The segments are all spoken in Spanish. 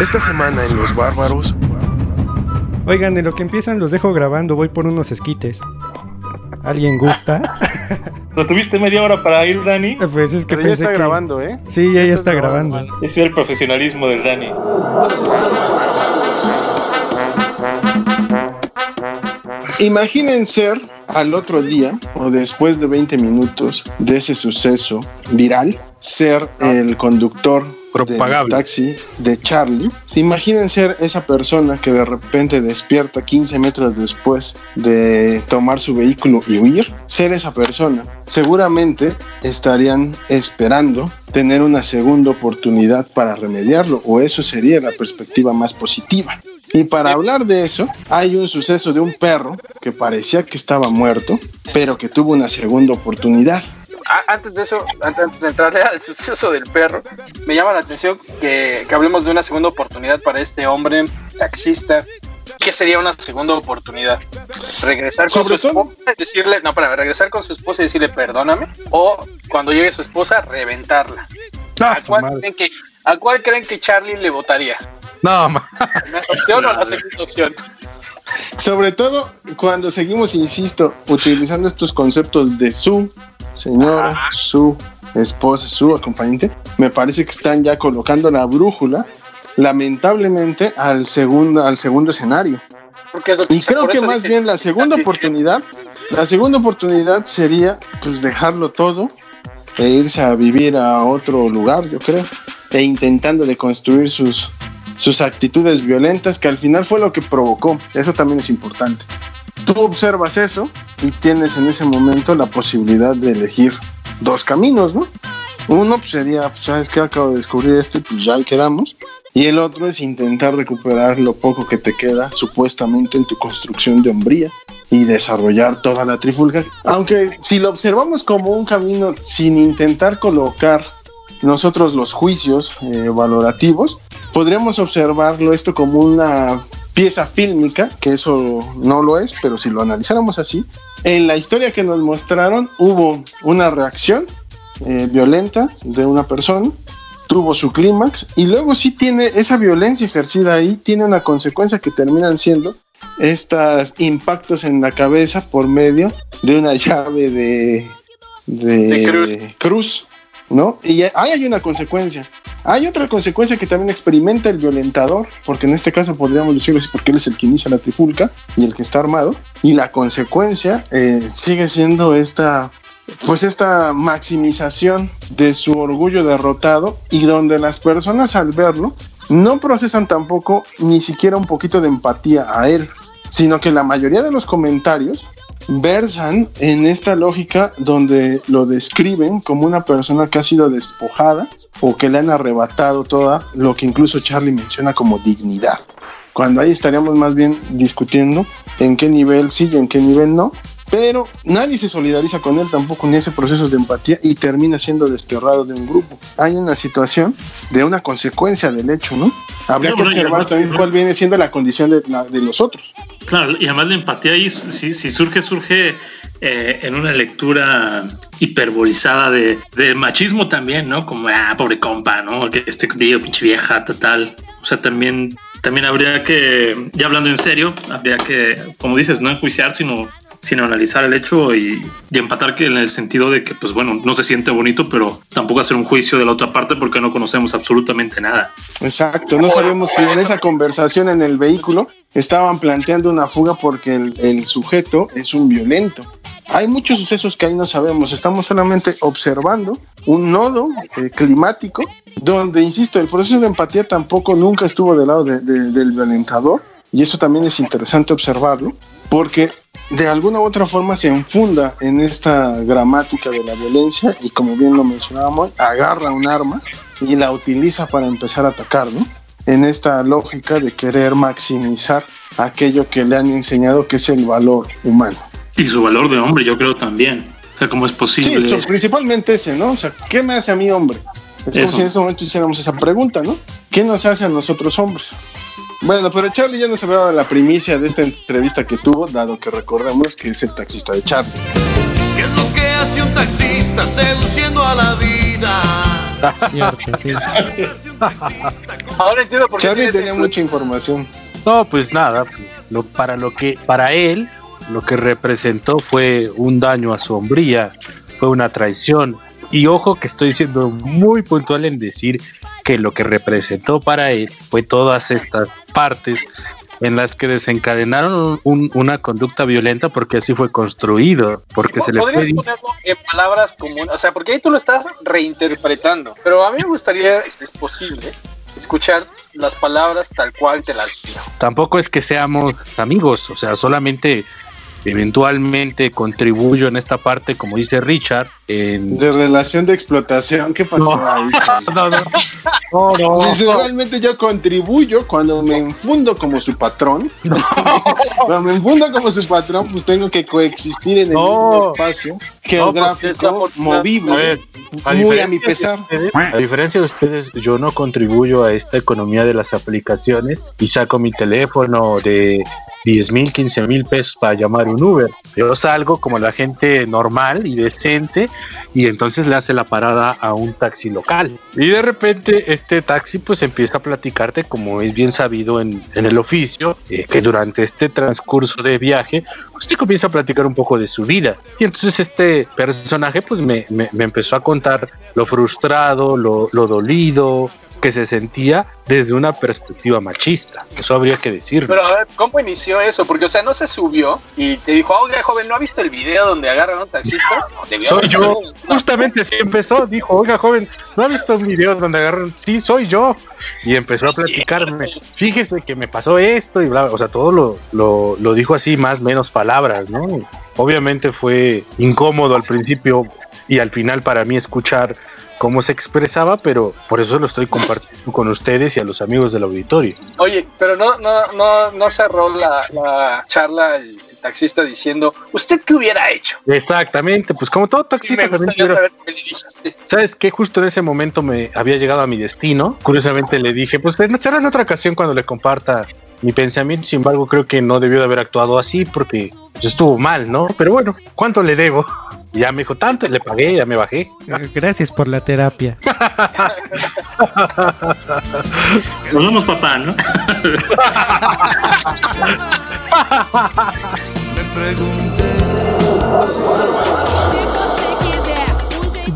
Esta semana en Los Bárbaros. Oigan, en lo que empiezan los dejo grabando, voy por unos esquites. ¿Alguien gusta? ¿Lo tuviste media hora para ir, Dani? Pues es que Pero ya está que... grabando, ¿eh? Sí, ya, ya está grabando. Ese es el profesionalismo del Dani. Imaginen ser al otro día o después de 20 minutos de ese suceso viral, ser el conductor del Propagable. taxi de Charlie. Imaginen ser esa persona que de repente despierta 15 metros después de tomar su vehículo y huir. Ser esa persona. Seguramente estarían esperando tener una segunda oportunidad para remediarlo o eso sería la perspectiva más positiva. Y para hablar de eso, hay un suceso de un perro que parecía que estaba muerto, pero que tuvo una segunda oportunidad. A- Antes de eso, antes, de entrarle al suceso del perro, me llama la atención que, que hablemos de una segunda oportunidad para este hombre taxista. ¿Qué sería una segunda oportunidad? ¿Regresar con Sobre su todo- esposa y decirle, no, para regresar con su esposa y decirle perdóname? ¿O cuando llegue su esposa, reventarla? No, ¿A su cuál, creen que, ¿A cuál creen que Charlie le votaría? No, ma- ¿La primera opción o la segunda opción? Sobre todo cuando seguimos, insisto, utilizando estos conceptos de su señora, su esposa, su acompañante, me parece que están ya colocando la brújula, lamentablemente, al segundo, al segundo escenario. Porque es lo que- Y creo que más bien la segunda oportunidad, la segunda oportunidad sería pues dejarlo todo e irse a vivir a otro lugar, yo creo, e intentando deconstruir sus sus actitudes violentas que al final fue lo que provocó. Eso también es importante. Tú observas eso y tienes en ese momento la posibilidad de elegir dos caminos, ¿no? Uno pues, sería, pues, sabes que acabo de descubrir esto y pues ya ahí quedamos. Y el otro es intentar recuperar lo poco que te queda supuestamente en tu construcción de hombría y desarrollar toda la trifulca. Aunque si lo observamos como un camino sin intentar colocar nosotros los juicios eh, valorativos, podríamos observarlo esto como una pieza fílmica, que eso no lo es, pero si lo analizáramos así, en la historia que nos mostraron hubo una reacción eh, violenta de una persona, tuvo su clímax y luego sí tiene esa violencia ejercida ahí, tiene una consecuencia que terminan siendo estos impactos en la cabeza por medio de una llave de, de, De cruz. cruz, ¿no? Y ahí hay una consecuencia. Hay otra consecuencia que también experimenta el violentador, porque en este caso podríamos decirlo así, porque él es el que inicia la trifulca y el que está armado, y la consecuencia eh, sigue siendo esta, pues esta maximización de su orgullo derrotado y donde las personas al verlo no procesan tampoco ni siquiera un poquito de empatía a él, sino que la mayoría de los comentarios versan en esta lógica donde lo describen como una persona que ha sido despojada o que le han arrebatado toda lo que incluso Charlie menciona como dignidad. Cuando ahí estaríamos más bien discutiendo en qué nivel sí y en qué nivel no, pero nadie se solidariza con él tampoco ni hace procesos de empatía y termina siendo desterrado de un grupo. Hay una situación de una consecuencia del hecho, ¿no? Habría que observar además- también cuál viene siendo la condición de, la- de los otros. Claro, y además la empatía ahí, si, si surge, surge eh, en una lectura hiperbolizada de, de machismo también, ¿no? Como, ah, pobre compa, ¿no? Que este digo, pinche vieja, total. O sea, también, también habría que, ya hablando en serio, habría que, como dices, no enjuiciar, sino sino analizar el hecho y, empatar que en el sentido de que, pues bueno, no se siente bonito, pero tampoco hacer un juicio de la otra parte porque no conocemos absolutamente nada. Exacto, no sabemos si en esa conversación en el vehículo estaban planteando una fuga porque el, sujeto es un violento. Hay muchos sucesos que ahí no sabemos, estamos solamente observando un nodo eh, climático donde, insisto, el proceso de empatía tampoco nunca estuvo del lado de- de- del violentador y eso también es interesante observarlo porque de alguna u otra forma se enfunda en esta gramática de la violencia y como bien lo mencionábamos, agarra un arma y la utiliza para empezar a atacar, ¿no? En esta lógica de querer maximizar aquello que le han enseñado que es el valor humano. Y su valor de hombre, yo creo también. O sea, ¿cómo es posible? Sí, principalmente ese, ¿no? O sea, ¿qué me hace a mí hombre? Es como si en ese momento hiciéramos esa pregunta, ¿no? ¿Qué nos hace a nosotros hombres? Bueno, pero Charlie ya nos había dado la primicia de esta entrevista que tuvo, dado que recordemos que es el taxista de Charlie. ¿Qué es lo que hace un taxista seduciendo a la vida? Cierto, sí. Ahora entiendo por qué Charlie tenía mucha información. No, pues nada, pues, lo, para lo que, para él, lo que representó fue un daño a su hombría, fue una traición. Y ojo que estoy siendo muy puntual en decir que lo que representó para él fue todas estas partes en las que desencadenaron un- una conducta violenta porque así fue construido, porque se le fue Podrías ponerlo en palabras comunes, o sea, porque ahí tú lo estás reinterpretando, pero a mí me gustaría, si es posible, escuchar las palabras tal cual te las dijo. tampoco es que seamos amigos, o sea, solamente eventualmente contribuyo en esta parte, como dice Richard, en... De relación de explotación, ¿qué pasó No. ahí? No, no, no, no, Dice, realmente yo contribuyo cuando me enfundo como su patrón. cuando me enfundo como su patrón, pues tengo que coexistir en el No. mismo espacio geográfico, desafortunado- A movible, ver, a muy a mi pesar. ustedes- a diferencia de ustedes, yo no contribuyo a esta economía de las aplicaciones y saco mi teléfono de 10 mil, 15 mil pesos para llamar un Uber. Yo salgo como la gente normal y decente y entonces le hace la parada a un taxi local. Y de repente este taxi pues empieza a platicarte como es bien sabido en, el oficio, eh, que durante este transcurso de viaje usted comienza a platicar un poco de su vida. Y entonces este personaje pues me, me- me empezó a contar lo frustrado, lo, lo dolido que se sentía desde una perspectiva machista. Eso habría que decirlo. Pero a ver, ¿cómo inició eso? Porque, o sea, no se subió y te dijo, oiga, joven, ¿no ha visto el video donde agarran a un taxista? Debió Soy yo. Justamente así empezó. Dijo, oiga, joven, ¿no ha visto un video donde agarran? Sí, soy yo. Y empezó a platicarme. Fíjese que me pasó esto y bla, bla. O sea, todo lo, lo, lo dijo así, más menos palabras, ¿no? Obviamente fue incómodo al principio y al final para mí escuchar cómo se expresaba, pero por eso lo estoy compartiendo con ustedes y a los amigos del auditorio. Oye, pero no, no, no, no cerró la, la charla el, el taxista diciendo, ¿usted qué hubiera hecho? Exactamente, pues como todo Sí, taxista me gustaría saber qué le dijiste. ¿Sabes qué? Justo en ese momento me había llegado a mi destino. Curiosamente le dije, pues será en otra ocasión cuando le comparta mi pensamiento. Sin embargo, creo que no debió de haber actuado así porque pues, estuvo mal, ¿no? Pero bueno, ¿cuánto le debo? Ya me dijo tanto y le pagué, ya me bajé. Eh, Gracias por la terapia. Nos vemos, papá, ¿no? Me pregunté.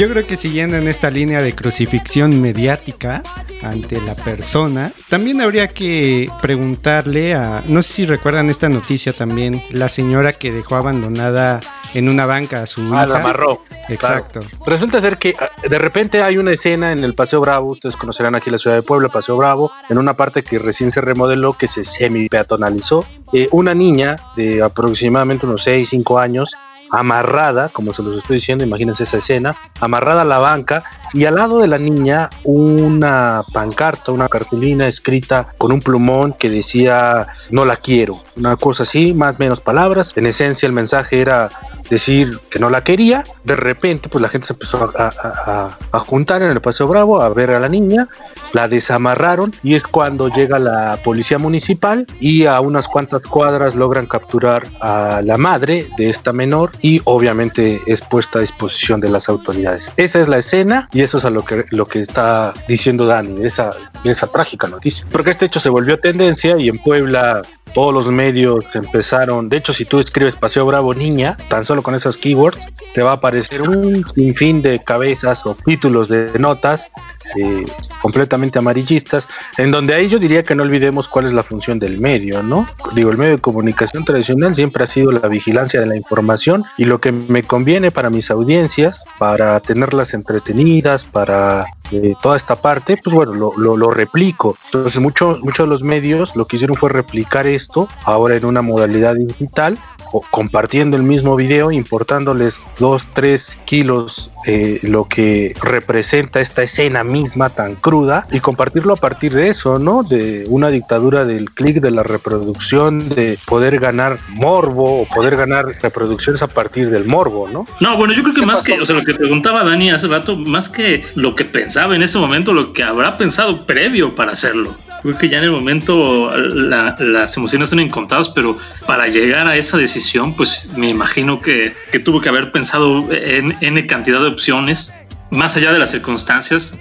Yo creo que siguiendo en esta línea de crucifixión mediática ante la persona, también habría que preguntarle a, no sé si recuerdan esta noticia también, la señora que dejó abandonada en una banca a su Ah, hija. la amarró. Exacto. Resulta ser que ah, de repente hay una escena en el Paseo Bravo, ustedes conocerán aquí la ciudad de Puebla, Paseo Bravo, en una parte que recién se remodeló, que se semi-peatonalizó. Eh, una niña de aproximadamente unos 6, 5 años, amarrada, como se los estoy diciendo, imagínense esa escena, amarrada a la banca y al lado de la niña una pancarta, una cartulina escrita con un plumón que decía no la quiero, una cosa así, más o menos palabras. En esencia el mensaje era decir que no la quería. De repente, pues la gente se empezó a, a- a- juntar en el Paseo Bravo a ver a la niña, la desamarraron y es cuando llega la policía municipal y a unas cuantas cuadras logran capturar a la madre de esta menor y obviamente es puesta a disposición de las autoridades. Esa es la escena y eso es a lo que, lo que está diciendo Dani, esa, esa trágica noticia. Porque este hecho se volvió tendencia y en Puebla todos los medios empezaron. De hecho, si tú escribes Paseo Bravo Niña, tan solo con esas keywords, te va a aparecer un sinfín de cabezas o títulos de notas eh, completamente amarillistas, en donde ahí yo diría que no olvidemos cuál es la función del medio, ¿no? Digo, el medio de comunicación tradicional siempre ha sido la vigilancia de la información y lo que me conviene para mis audiencias, para tenerlas entretenidas, para toda esta parte, pues bueno, lo, lo, lo replico. Entonces, muchos muchos de los medios lo que hicieron fue replicar esto ahora en una modalidad digital compartiendo el mismo video, importándoles dos, tres kilos eh, lo que representa esta escena misma tan cruda y compartirlo a partir de eso, ¿no? De una dictadura del clic, de la reproducción, de poder ganar morbo o poder ganar reproducciones a partir del morbo, ¿no? No, bueno, yo creo que más que, o sea, lo que preguntaba Dani hace rato, más que lo que pensaba en ese momento, lo que habrá pensado previo para hacerlo. Creo que ya en el momento las emociones son incontadas, pero para llegar a esa decisión, pues me imagino que, que tuvo que haber pensado en N cantidad de opciones, más allá de las circunstancias,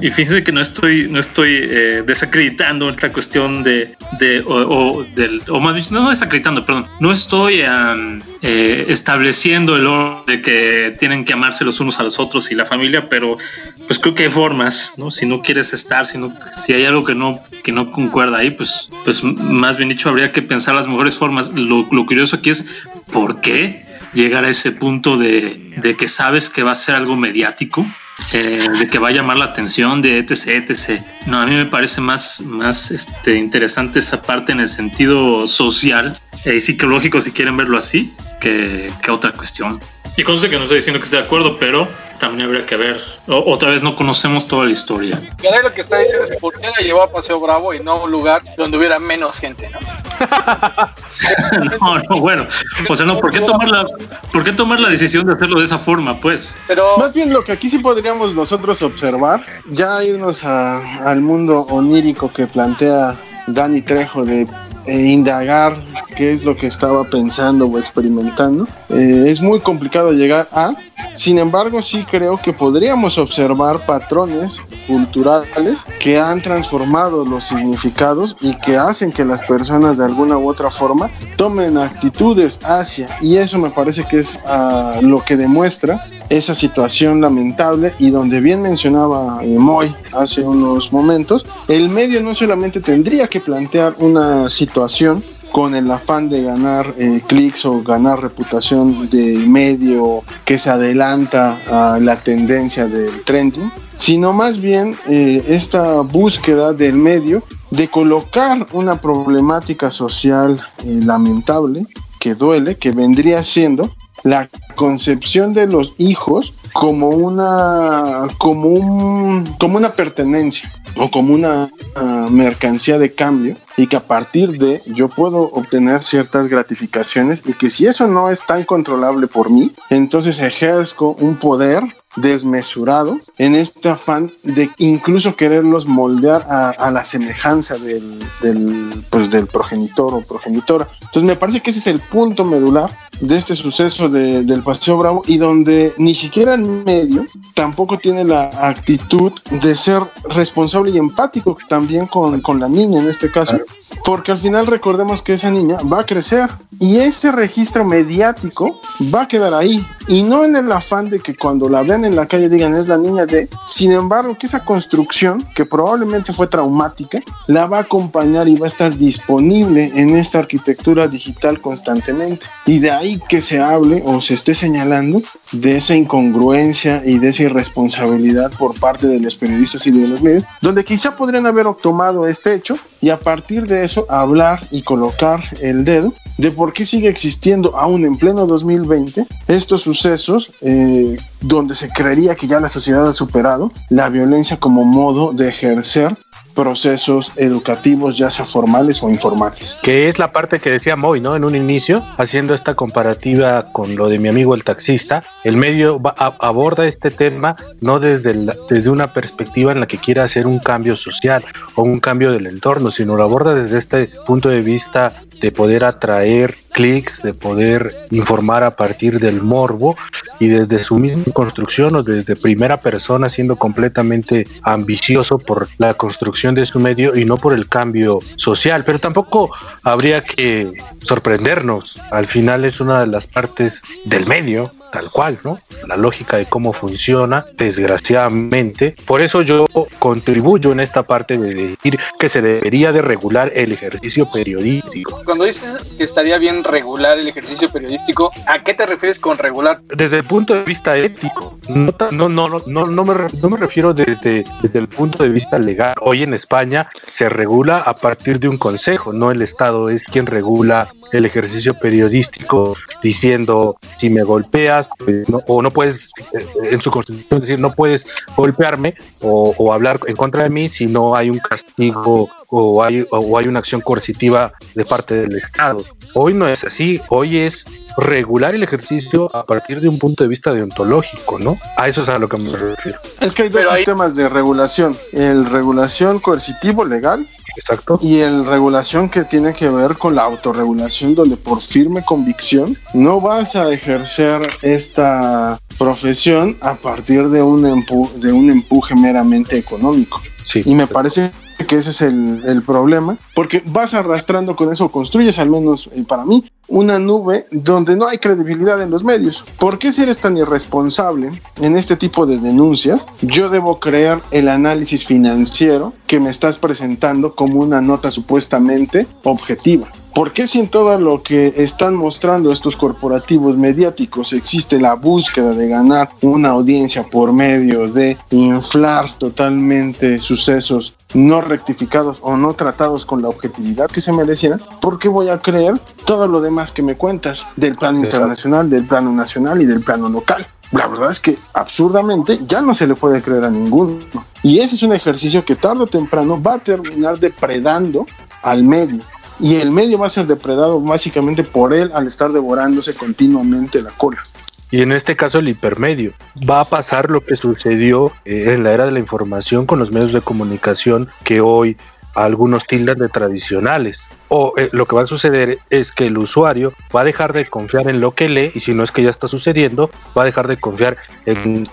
y fíjense que no estoy, no estoy eh, desacreditando esta cuestión de, de o, del, o más bien, no, desacreditando, perdón, no estoy eh, estableciendo el orden de que tienen que amarse los unos a los otros y la familia, pero pues creo que hay formas, ¿no? Si no quieres estar, si, no, si hay algo que no, que no concuerda ahí, pues, pues más bien dicho, habría que pensar las mejores formas. Lo, lo curioso aquí es por qué llegar a ese punto de, de que sabes que va a ser algo mediático eh, de que va a llamar la atención, de etc, etc. No, a mí me parece más, más este, interesante esa parte en el sentido social y eh, psicológico, si quieren verlo así, que, que otra cuestión. Y conste que no estoy diciendo que esté de acuerdo, pero también habría que ver. otra vez no conocemos toda la historia. Y lo que está diciendo es por qué la llevó a Paseo Bravo y no a un lugar donde hubiera menos gente, ¿no? no, no, bueno. O sea, no, ¿por qué, tomar la, ¿por qué tomar la decisión de hacerlo de esa forma, pues? Pero... Más bien lo que aquí sí podríamos nosotros observar, ya irnos a, al mundo onírico que plantea Dani Trejo de eh, indagar qué es lo que estaba pensando o experimentando. Eh, es muy complicado llegar a, sin embargo, sí creo que podríamos observar patrones culturales que han transformado los significados y que hacen que las personas de alguna u otra forma tomen actitudes hacia, y eso me parece que es ah, lo que demuestra esa situación lamentable y donde bien mencionaba eh, Moy hace unos momentos, el medio no solamente tendría que plantear una situación con el afán de ganar eh, clics o ganar reputación de medio que se adelanta a la tendencia del trending, sino más bien eh, esta búsqueda del medio de colocar una problemática social eh, lamentable que duele, que vendría siendo la concepción de los hijos como una como un como una pertenencia o como una uh, mercancía de cambio y que a partir de yo puedo obtener ciertas gratificaciones y que si eso no es tan controlable por mí, entonces ejerzo un poder desmesurado en este afán de incluso quererlos moldear a, a la semejanza del, del, pues del progenitor o progenitora. Entonces me parece que ese es el punto medular de este suceso de, del Paseo Bravo y donde ni siquiera el medio tampoco tiene la actitud de ser responsable y empático también con, con la niña en este caso, porque al final recordemos que esa niña va a crecer y ese registro mediático va a quedar ahí. Y no en el afán de que cuando la vean en la calle digan es la niña de, sin embargo que esa construcción que probablemente fue traumática la va a acompañar y va a estar disponible en esta arquitectura digital constantemente. Y de ahí que se hable o se esté señalando de esa incongruencia y de esa irresponsabilidad por parte de los periodistas y de los medios, donde quizá podrían haber tomado este hecho y a partir de eso hablar y colocar el dedo de por qué sigue existiendo aún en pleno 2020 estos sucesos eh, donde se creería que ya la sociedad ha superado la violencia como modo de ejercer procesos educativos, ya sea formales o informales. Que es la parte que decía Moy, ¿no? En un inicio, haciendo esta comparativa con lo de mi amigo el taxista, el medio aborda este tema no desde, desde una perspectiva en la que quiera hacer un cambio social o un cambio del entorno, sino lo aborda desde este punto de vista de poder atraer clics, de poder informar a partir del morbo y desde su misma construcción o desde primera persona siendo completamente ambicioso por la construcción de su medio y no por el cambio social. Pero tampoco habría que sorprendernos. Al final es una de las partes del medio tal cual, ¿no? La lógica de cómo funciona, desgraciadamente. Por eso yo contribuyo en esta parte de decir que se debería de regular el ejercicio periodístico cuando dices que estaría bien regular el ejercicio periodístico, ¿a qué te refieres con regular? Desde el punto de vista ético, no, no, no, no, no, me, no me refiero desde, desde el punto de vista legal. Hoy en España se regula a partir de un consejo, no el Estado es quien regula el ejercicio periodístico diciendo si me golpeas pues, o no puedes eh, en su constitución decir no puedes golpearme o, o, hablar en contra de mí si no hay un castigo o hay, o hay una acción coercitiva de parte del Estado. Hoy no es así, hoy es regular el ejercicio a partir de un punto de vista deontológico, ¿no? A eso es a lo que me refiero. Es que hay dos sistemas de regulación, el regulación coercitivo legal Exacto. Y el regulación que tiene que ver con la autorregulación, donde por firme convicción no vas a ejercer esta profesión a partir de un, de un empuje meramente económico. Sí, y me parece que ese es el, el, problema, porque vas arrastrando con eso, construyes al menos eh, para mí una nube donde no hay credibilidad en los medios. ¿Por qué si eres tan irresponsable en este tipo de denuncias? Yo debo creer el análisis financiero que me estás presentando como una nota supuestamente objetiva. ¿Por qué si en todo lo que están mostrando estos corporativos mediáticos existe la búsqueda de ganar una audiencia por medio de inflar totalmente sucesos no rectificados o no tratados con la objetividad que se merecieran? ¿Por qué voy a creer todo lo demás que me cuentas del plano internacional, del plano nacional y del plano local? La verdad es que absurdamente ya no se le puede creer a ninguno. Y ese es un ejercicio que tarde o temprano va a terminar depredando al medio y el medio va a ser depredado básicamente por él al estar devorándose continuamente la cola. Y en este caso el hipermedio. Va a pasar lo que sucedió eh, en la era de la información con los medios de comunicación que hoy algunos tildan de tradicionales. O eh, lo que va a suceder es que el usuario va a dejar de confiar en lo que lee y si no es que ya está sucediendo, va a dejar de confiar en,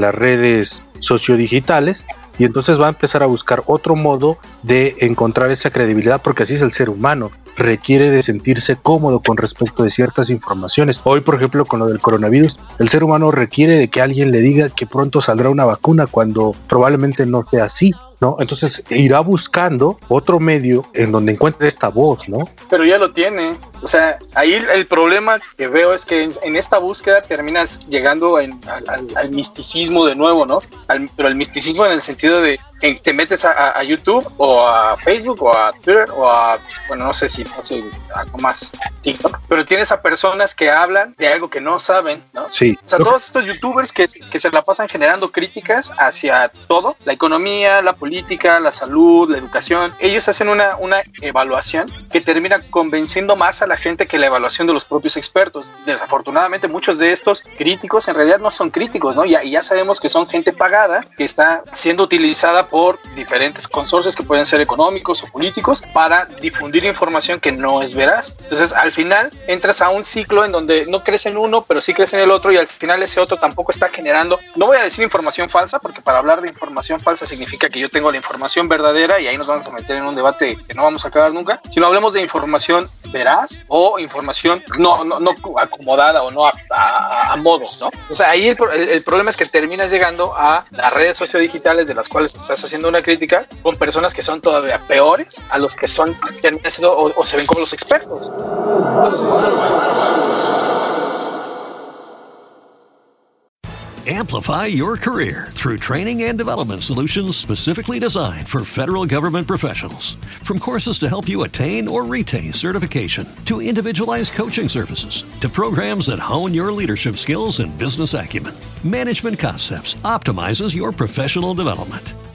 las redes sociodigitales y entonces va a empezar a buscar otro modo de encontrar esa credibilidad porque así es el ser humano requiere de sentirse cómodo con respecto de ciertas informaciones. Hoy, por ejemplo, con lo del coronavirus, el ser humano requiere de que alguien le diga que pronto saldrá una vacuna cuando probablemente no sea así. ¿no? Entonces irá buscando otro medio en donde encuentre esta voz, ¿no? Pero ya lo tiene. O sea, ahí el problema que veo es que en, esta búsqueda terminas llegando en, al, al, al, misticismo de nuevo, ¿no? Al, pero el misticismo en el sentido de te metes a, a, YouTube o a Facebook o a Twitter o a, bueno, no sé si hace algo más, TikTok, pero tienes a personas que hablan de algo que no saben, ¿no? Sí. O sea, todos estos youtubers que, que se la pasan generando críticas hacia todo, la economía, la política, la salud, la educación, ellos hacen una, una evaluación que termina convenciendo más a la gente que la evaluación de los propios expertos. Desafortunadamente, muchos de estos críticos en realidad no son críticos, ¿no? Ya, y ya sabemos que son gente pagada que está siendo utilizada por diferentes consorcios que pueden ser económicos o políticos para difundir información que no es veraz. Entonces, al final entras a un ciclo en donde no crees en uno, pero sí crees en el otro y al final ese otro tampoco está generando, no voy a decir información falsa, porque para hablar de información falsa significa que yo tengo la información verdadera y ahí nos vamos a meter en un debate que no vamos a acabar nunca, sino hablemos de información veraz o información no, no, no acomodada o no a, a, a modos, ¿no? O sea, ahí el, el, el, problema es que terminas llegando a las redes sociodigitales de las cuales estás haciendo una crítica con personas que son todavía peores a los que son o, o se ven como los expertos. Amplify your career through training and development solutions specifically designed for federal government professionals. From courses to help you attain or retain certification, to individualized coaching services, to programs that hone your leadership skills and business acumen, Management Concepts optimizes your professional development.